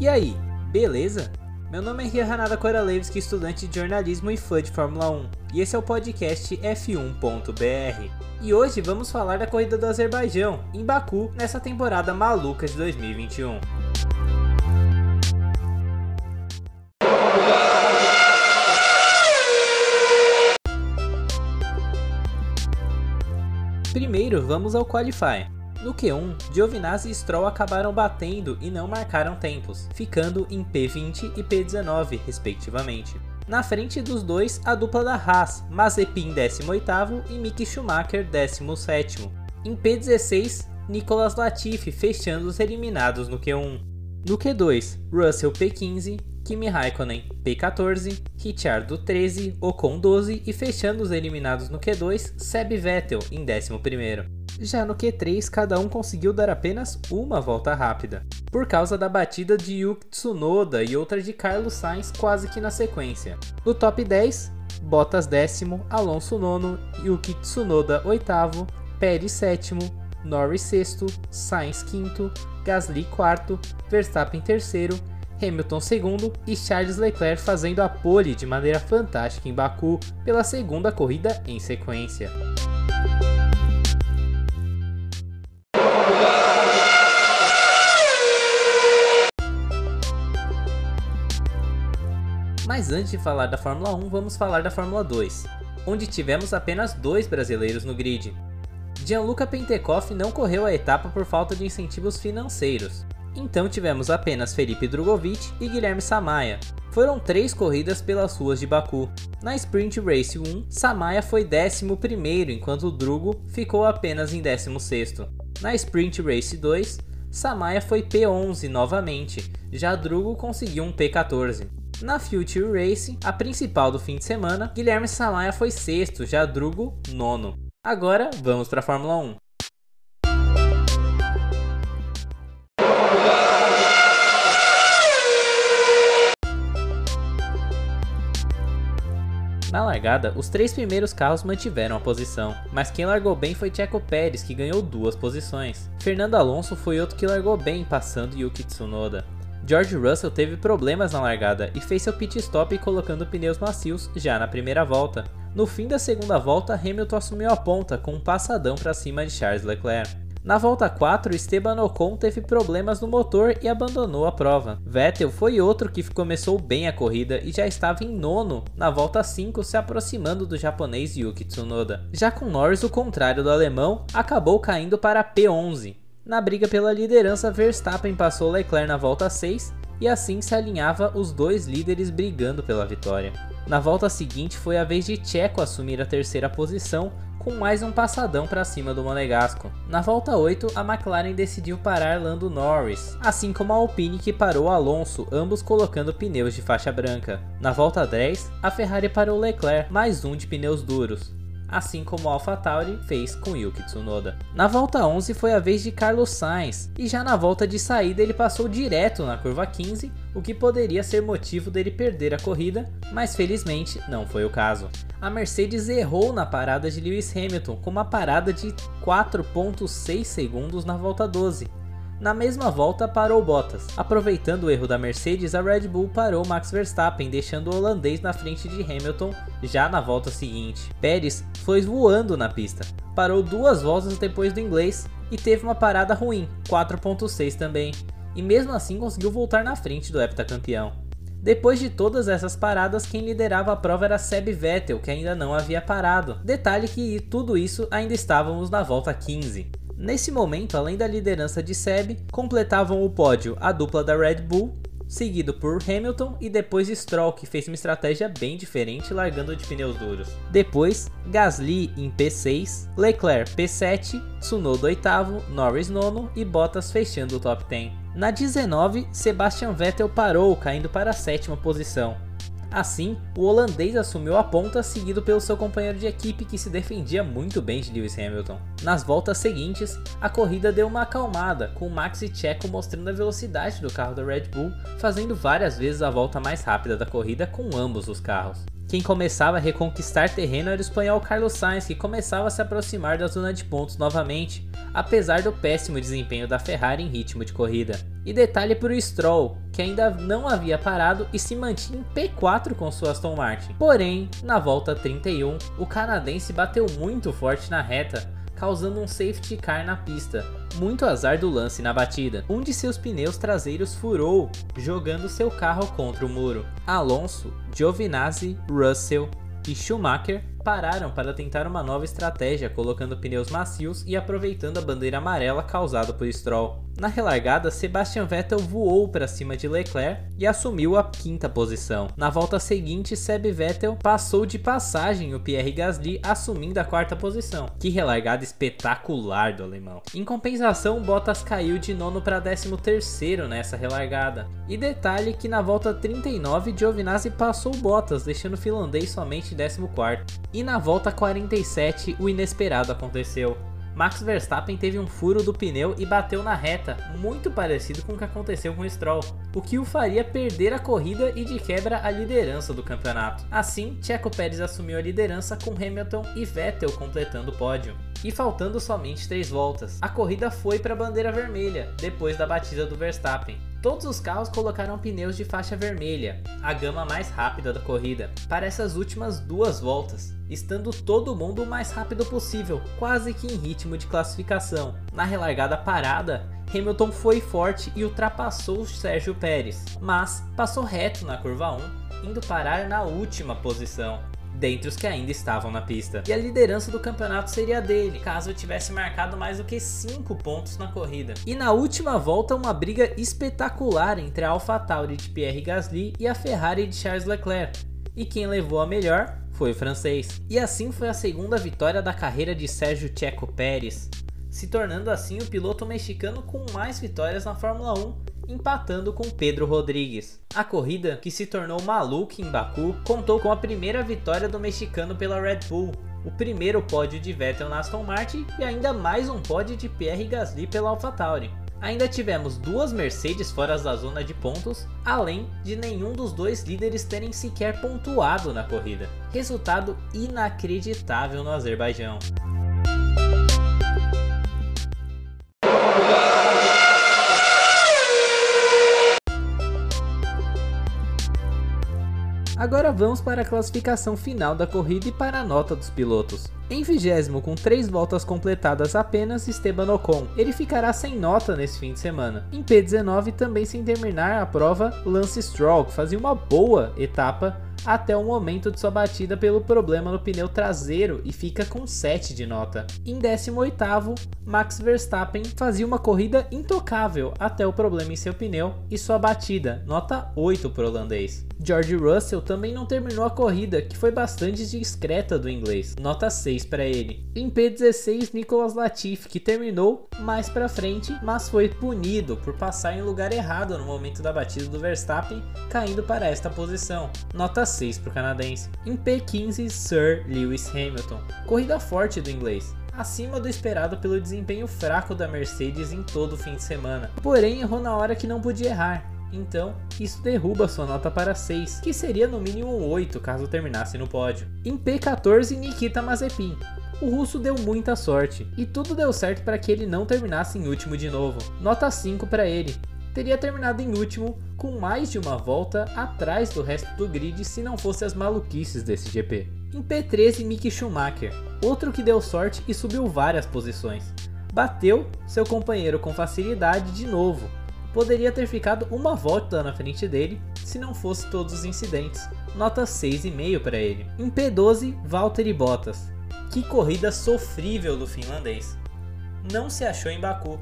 E aí, beleza? Meu nome é Ria Hanada Koralevski, estudante de jornalismo e fã de Fórmula 1, e esse é o podcast F1.br. E hoje vamos falar da corrida do Azerbaijão, em Baku, nessa temporada maluca de 2021. Primeiro, vamos ao Qualify. No Q1, Giovinazzi e Stroll acabaram batendo e não marcaram tempos, ficando em P20 e P19, respectivamente. Na frente dos dois, a dupla da Haas, Mazepin 18º e Mick Schumacher 17º. Em P16, Nicolas Latifi fechando os eliminados no Q1. No Q2, Russell P15, Kimi Raikkonen P14, Ricciardo 13, Ocon 12 e fechando os eliminados no Q2, Seb Vettel em 11º. Já no Q3, cada um conseguiu dar apenas uma volta rápida, por causa da batida de Yuki Tsunoda e outra de Carlos Sainz quase que na sequência. No top 10, Bottas décimo, Alonso nono, Yuki Tsunoda oitavo, Pérez sétimo, Norris sexto, Sainz quinto, Gasly quarto, Verstappen terceiro, Hamilton segundo e Charles Leclerc fazendo a pole de maneira fantástica em Baku pela segunda corrida em sequência. Mas antes de falar da Fórmula 1, vamos falar da Fórmula 2, onde tivemos apenas dois brasileiros no grid. Gianluca Pentecoff não correu a etapa por falta de incentivos financeiros, então tivemos apenas Felipe Drogovic e Guilherme Samaia. Foram três corridas pelas ruas de Baku. Na Sprint Race 1, Samaia foi 11 enquanto Drugo ficou apenas em 16 Na Sprint Race 2, Samaia foi P11 novamente, já Drugo conseguiu um P14. Na Future Racing, a principal do fim de semana, Guilherme Samaia foi sexto, já Drugo nono. Agora vamos para a Fórmula 1. Na largada, os três primeiros carros mantiveram a posição, mas quem largou bem foi Checo Pérez, que ganhou duas posições. Fernando Alonso foi outro que largou bem, passando Yuki Tsunoda. George Russell teve problemas na largada e fez seu pit stop colocando pneus macios já na primeira volta. No fim da segunda volta, Hamilton assumiu a ponta com um passadão para cima de Charles Leclerc. Na volta 4, Esteban Ocon teve problemas no motor e abandonou a prova. Vettel foi outro que começou bem a corrida e já estava em nono na volta 5, se aproximando do japonês Yuki Tsunoda. Já com Norris, o contrário do alemão, acabou caindo para P11. Na briga pela liderança, Verstappen passou Leclerc na volta 6 e assim se alinhava os dois líderes brigando pela vitória. Na volta seguinte foi a vez de Checo assumir a terceira posição com mais um passadão para cima do Monegasco. Na volta 8, a McLaren decidiu parar Lando Norris, assim como a Alpine que parou Alonso, ambos colocando pneus de faixa branca. Na volta 10, a Ferrari parou Leclerc, mais um de pneus duros assim como AlphaTauri fez com Yuki Tsunoda. Na volta 11 foi a vez de Carlos Sainz, e já na volta de saída ele passou direto na curva 15, o que poderia ser motivo dele perder a corrida, mas felizmente não foi o caso. A Mercedes errou na parada de Lewis Hamilton com uma parada de 4.6 segundos na volta 12, na mesma volta parou Bottas. Aproveitando o erro da Mercedes, a Red Bull parou Max Verstappen, deixando o holandês na frente de Hamilton já na volta seguinte. Pérez foi voando na pista, parou duas voltas depois do inglês e teve uma parada ruim, 4.6 também, e mesmo assim conseguiu voltar na frente do heptacampeão. Depois de todas essas paradas, quem liderava a prova era Seb Vettel, que ainda não havia parado. Detalhe que tudo isso ainda estávamos na volta 15. Nesse momento, além da liderança de Seb, completavam o pódio a dupla da Red Bull, seguido por Hamilton e depois Stroll, que fez uma estratégia bem diferente largando de pneus duros. Depois, Gasly em P6, Leclerc P7, Tsunoda oitavo, Norris nono e Bottas fechando o top 10. Na 19, Sebastian Vettel parou, caindo para a sétima posição. Assim, o holandês assumiu a ponta, seguido pelo seu companheiro de equipe que se defendia muito bem de Lewis Hamilton. Nas voltas seguintes, a corrida deu uma acalmada, com Max e Checo mostrando a velocidade do carro da Red Bull, fazendo várias vezes a volta mais rápida da corrida com ambos os carros. Quem começava a reconquistar terreno era o espanhol Carlos Sainz, que começava a se aproximar da zona de pontos novamente, apesar do péssimo desempenho da Ferrari em ritmo de corrida. E detalhe para o Stroll, que ainda não havia parado e se mantinha em P4 com sua Aston Martin. Porém, na volta 31, o canadense bateu muito forte na reta, causando um safety car na pista. Muito azar do lance na batida. Um de seus pneus traseiros furou, jogando seu carro contra o muro. Alonso, Giovinazzi, Russell e Schumacher pararam para tentar uma nova estratégia, colocando pneus macios e aproveitando a bandeira amarela causada por Stroll. Na relargada, Sebastian Vettel voou para cima de Leclerc e assumiu a quinta posição. Na volta seguinte, Seb Vettel passou de passagem o Pierre Gasly, assumindo a quarta posição. Que relargada espetacular do alemão. Em compensação, Bottas caiu de nono para décimo terceiro nessa relargada. E detalhe que na volta 39, Giovinazzi passou Bottas, deixando o finlandês somente décimo quarto. E na volta 47, o inesperado aconteceu. Max Verstappen teve um furo do pneu e bateu na reta, muito parecido com o que aconteceu com o Stroll, o que o faria perder a corrida e de quebra a liderança do campeonato. Assim, Checo Pérez assumiu a liderança com Hamilton e Vettel completando o pódio. E faltando somente três voltas, a corrida foi para a bandeira vermelha, depois da batida do Verstappen. Todos os carros colocaram pneus de faixa vermelha, a gama mais rápida da corrida, para essas últimas duas voltas, estando todo mundo o mais rápido possível, quase que em ritmo de classificação. Na relargada parada, Hamilton foi forte e ultrapassou Sérgio Pérez, mas passou reto na curva 1, indo parar na última posição dentre os que ainda estavam na pista. E a liderança do campeonato seria dele, caso tivesse marcado mais do que 5 pontos na corrida. E na última volta, uma briga espetacular entre a AlphaTauri de Pierre Gasly e a Ferrari de Charles Leclerc. E quem levou a melhor foi o francês. E assim foi a segunda vitória da carreira de Sérgio Checo Pérez, se tornando assim o piloto mexicano com mais vitórias na Fórmula 1 empatando com Pedro Rodrigues. A corrida, que se tornou maluca em Baku, contou com a primeira vitória do mexicano pela Red Bull, o primeiro pódio de Vettel na Aston Martin e ainda mais um pódio de Pierre Gasly pela AlphaTauri. Ainda tivemos duas Mercedes fora da zona de pontos, além de nenhum dos dois líderes terem sequer pontuado na corrida. Resultado inacreditável no Azerbaijão. Agora vamos para a classificação final da corrida e para a nota dos pilotos. Em vigésimo, com três voltas completadas apenas, Esteban Ocon. Ele ficará sem nota nesse fim de semana. Em P19, também sem terminar a prova, Lance Stroll, que fazia uma boa etapa até o momento de sua batida pelo problema no pneu traseiro e fica com 7 de nota. Em 18º, Max Verstappen fazia uma corrida intocável até o problema em seu pneu e sua batida, nota 8 para o holandês. George Russell também não terminou a corrida, que foi bastante discreta do inglês, nota 6 para ele. Em P16, Nicolas Latifi, que terminou mais para frente, mas foi punido por passar em lugar errado no momento da batida do Verstappen, caindo para esta posição, nota 6 para o canadense. Em P15, Sir Lewis Hamilton, corrida forte do inglês, acima do esperado pelo desempenho fraco da Mercedes em todo o fim de semana. Porém, errou na hora que não podia errar. Então, isso derruba sua nota para 6, que seria no mínimo 8 caso terminasse no pódio. Em P14, Nikita Mazepin. O russo deu muita sorte, e tudo deu certo para que ele não terminasse em último de novo. Nota 5 para ele, teria terminado em último com mais de uma volta atrás do resto do grid se não fosse as maluquices desse GP. Em P13, Mick Schumacher, outro que deu sorte e subiu várias posições. Bateu seu companheiro com facilidade de novo. Poderia ter ficado uma volta na frente dele se não fosse todos os incidentes. Nota 6,5 para ele. Em P12, Valtteri Bottas. Que corrida sofrível do finlandês. Não se achou em Baku,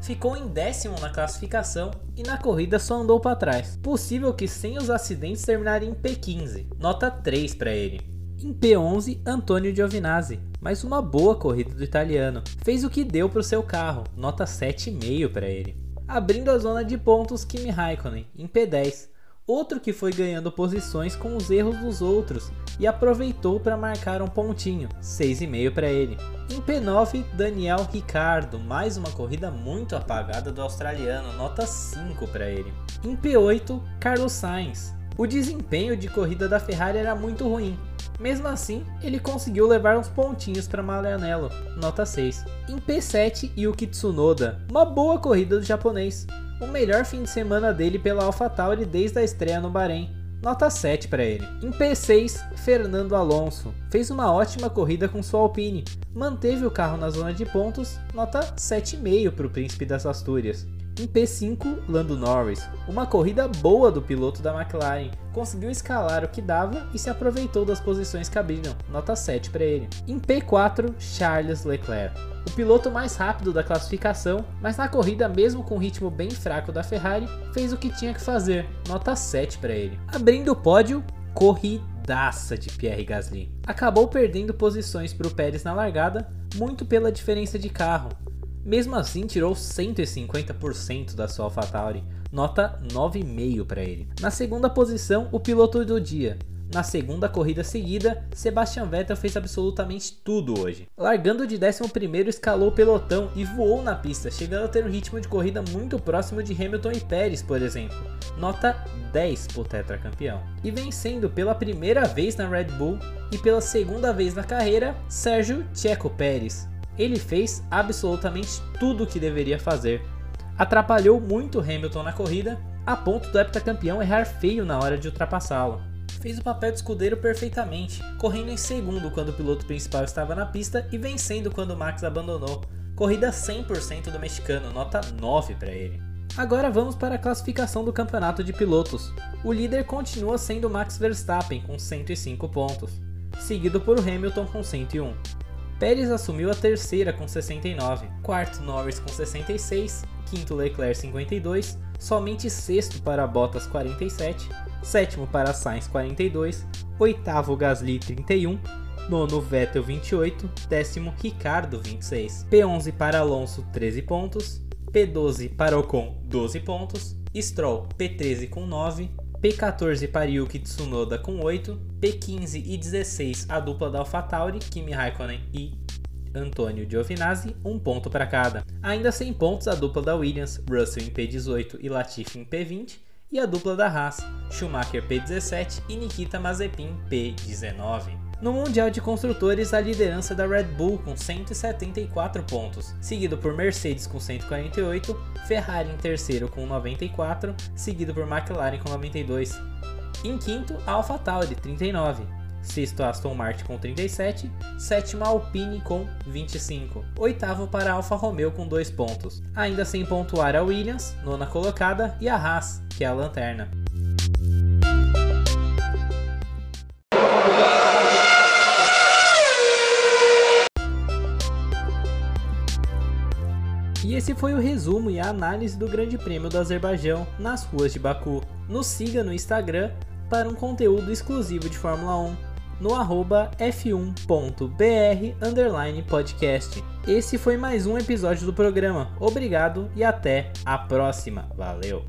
ficou em décimo na classificação e na corrida só andou para trás. Possível que sem os acidentes terminaria em P15, nota 3 para ele. Em P11, Antonio Giovinazzi, mais uma boa corrida do italiano. Fez o que deu para o seu carro, nota 7,5 para ele. Abrindo a zona de pontos, Kimi Raikkonen, em P10, outro que foi ganhando posições com os erros dos outros e aproveitou para marcar um pontinho, 6,5 para ele. Em P9, Daniel Ricardo, mais uma corrida muito apagada do australiano, nota 5 para ele. Em P8, Carlos Sainz, O desempenho de corrida da Ferrari era muito ruim. Mesmo assim, ele conseguiu levar uns pontinhos para Maranello, nota 6. Em P7, Yuki Tsunoda, uma boa corrida do japonês. O melhor fim de semana dele pela AlphaTauri desde a estreia no Bahrein nota 7 para ele. Em P6, Fernando Alonso fez uma ótima corrida com sua Alpine, manteve o carro na zona de pontos, nota 7,5 para o Príncipe das Astúrias. Em P5, Lando Norris, uma corrida boa do piloto da McLaren, conseguiu escalar o que dava e se aproveitou das posições que abriram, nota 7 para ele. Em P4, Charles Leclerc, o piloto mais rápido da classificação, mas na corrida, mesmo com o ritmo bem fraco da Ferrari, fez o que tinha que fazer, nota 7 para ele. Abrindo o pódio, corridaça de Pierre Gasly. Acabou perdendo posições para o Pérez na largada, muito pela diferença de carro. Mesmo assim, tirou 150% da sua AlphaTauri, nota 9,5 para ele. Na segunda posição, o piloto do dia, na segunda corrida seguida, Sebastian Vettel fez absolutamente tudo hoje. Largando de 11, escalou o pelotão e voou na pista, chegando a ter um ritmo de corrida muito próximo de Hamilton e Pérez, por exemplo. Nota 10 para o tetracampeão. E vencendo pela primeira vez na Red Bull e pela segunda vez na carreira, Sérgio Checo Pérez. Ele fez absolutamente tudo o que deveria fazer. Atrapalhou muito Hamilton na corrida, a ponto do heptacampeão errar feio na hora de ultrapassá-lo fez o papel de escudeiro perfeitamente, correndo em segundo quando o piloto principal estava na pista e vencendo quando Max abandonou. Corrida 100% do mexicano, nota 9 para ele. Agora vamos para a classificação do campeonato de pilotos. O líder continua sendo Max Verstappen com 105 pontos, seguido por Hamilton com 101. Pérez assumiu a terceira com 69, quarto Norris com 66, quinto Leclerc 52, somente sexto para Bottas 47, sétimo para Sainz 42, oitavo Gasly 31, nono Vettel 28, décimo Ricardo 26, P11 para Alonso 13 pontos, P12 para Ocon 12 pontos, Stroll P13 com 9, P14 para Yuki Tsunoda com 8, P15 e 16 a dupla da AlphaTauri, Kimi Raikkonen e Antônio Giovinazzi, um ponto para cada. Ainda sem pontos a dupla da Williams, Russell em P18 e Latifi em P20, e a dupla da Haas, Schumacher P17 e Nikita Mazepin P19. No Mundial de Construtores, a liderança da Red Bull com 174 pontos, seguido por Mercedes com 148, Ferrari em terceiro com 94, seguido por McLaren com 92. Em quinto, AlphaTauri 39, sexto Aston Martin com 37, sétimo Alpine com 25, oitavo para Alfa Romeo com 2 pontos, ainda sem pontuar a Williams, nona colocada, e a Haas, que é a lanterna. E esse foi o resumo e a análise do Grande Prêmio do Azerbaijão nas ruas de Baku. Nos siga no Instagram para um conteúdo exclusivo de Fórmula 1 no arroba f1.br podcast. Esse foi mais um episódio do programa. Obrigado e até a próxima. Valeu!